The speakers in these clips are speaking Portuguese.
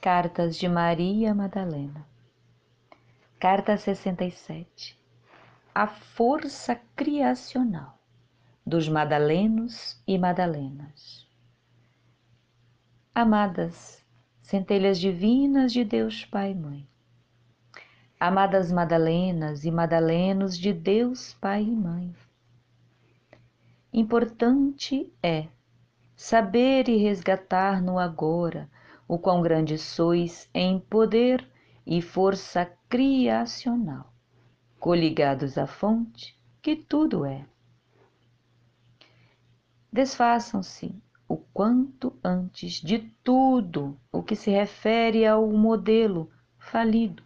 Cartas de Maria Madalena. Carta 67. A força criacional dos Madalenos e Madalenas. Amadas, centelhas divinas de Deus Pai e Mãe. Amadas Madalenas e Madalenos de Deus Pai e Mãe. Importante é saber e resgatar no agora o quão grande sois em poder e força criacional, coligados à fonte que tudo é. Desfaçam-se o quanto antes de tudo o que se refere ao modelo falido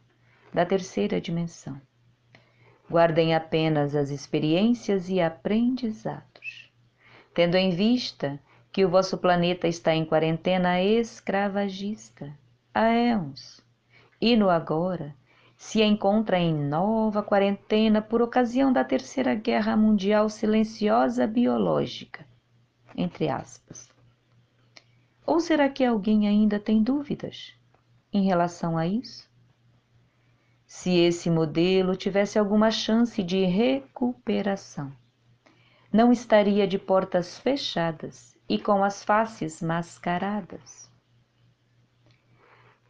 da terceira dimensão. Guardem apenas as experiências e aprendizados, tendo em vista que o vosso planeta está em quarentena escravagista há éons e no agora se encontra em nova quarentena por ocasião da terceira guerra mundial silenciosa biológica, entre aspas. Ou será que alguém ainda tem dúvidas em relação a isso? Se esse modelo tivesse alguma chance de recuperação, não estaria de portas fechadas e com as faces mascaradas.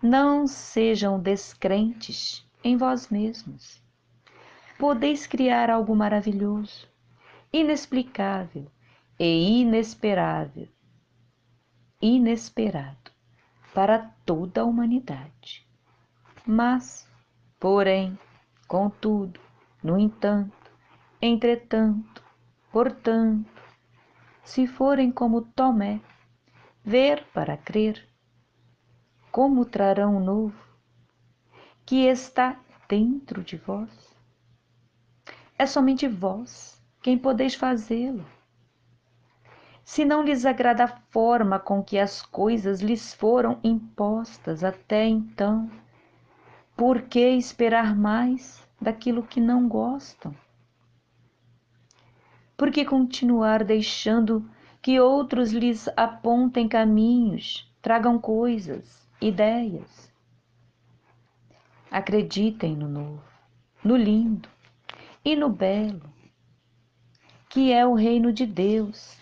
Não sejam descrentes em vós mesmos. Podeis criar algo maravilhoso, inexplicável e inesperável, inesperado para toda a humanidade. Mas, porém, contudo, no entanto, entretanto, portanto, se forem como Tomé, ver para crer, como trarão o novo, que está dentro de vós? É somente vós quem podeis fazê-lo. Se não lhes agrada a forma com que as coisas lhes foram impostas até então, por que esperar mais daquilo que não gostam? Por que continuar deixando que outros lhes apontem caminhos, tragam coisas, ideias? Acreditem no novo, no lindo e no belo, que é o reino de Deus,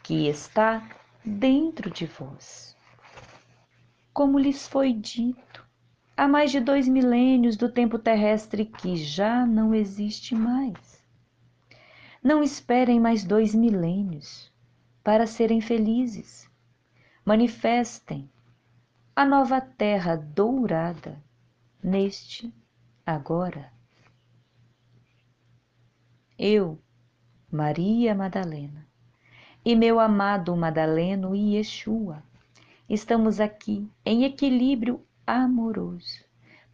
que está dentro de vós. Como lhes foi dito, há mais de dois milênios do tempo terrestre que já não existe mais. Não esperem mais dois milênios para serem felizes. Manifestem a nova terra dourada neste agora. Eu, Maria Madalena, e meu amado Madaleno Yeshua, estamos aqui em equilíbrio amoroso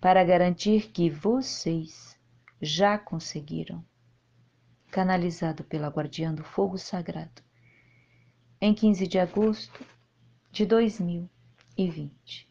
para garantir que vocês já conseguiram canalizado pela Guardiã do Fogo Sagrado, em 15 de agosto de 2020.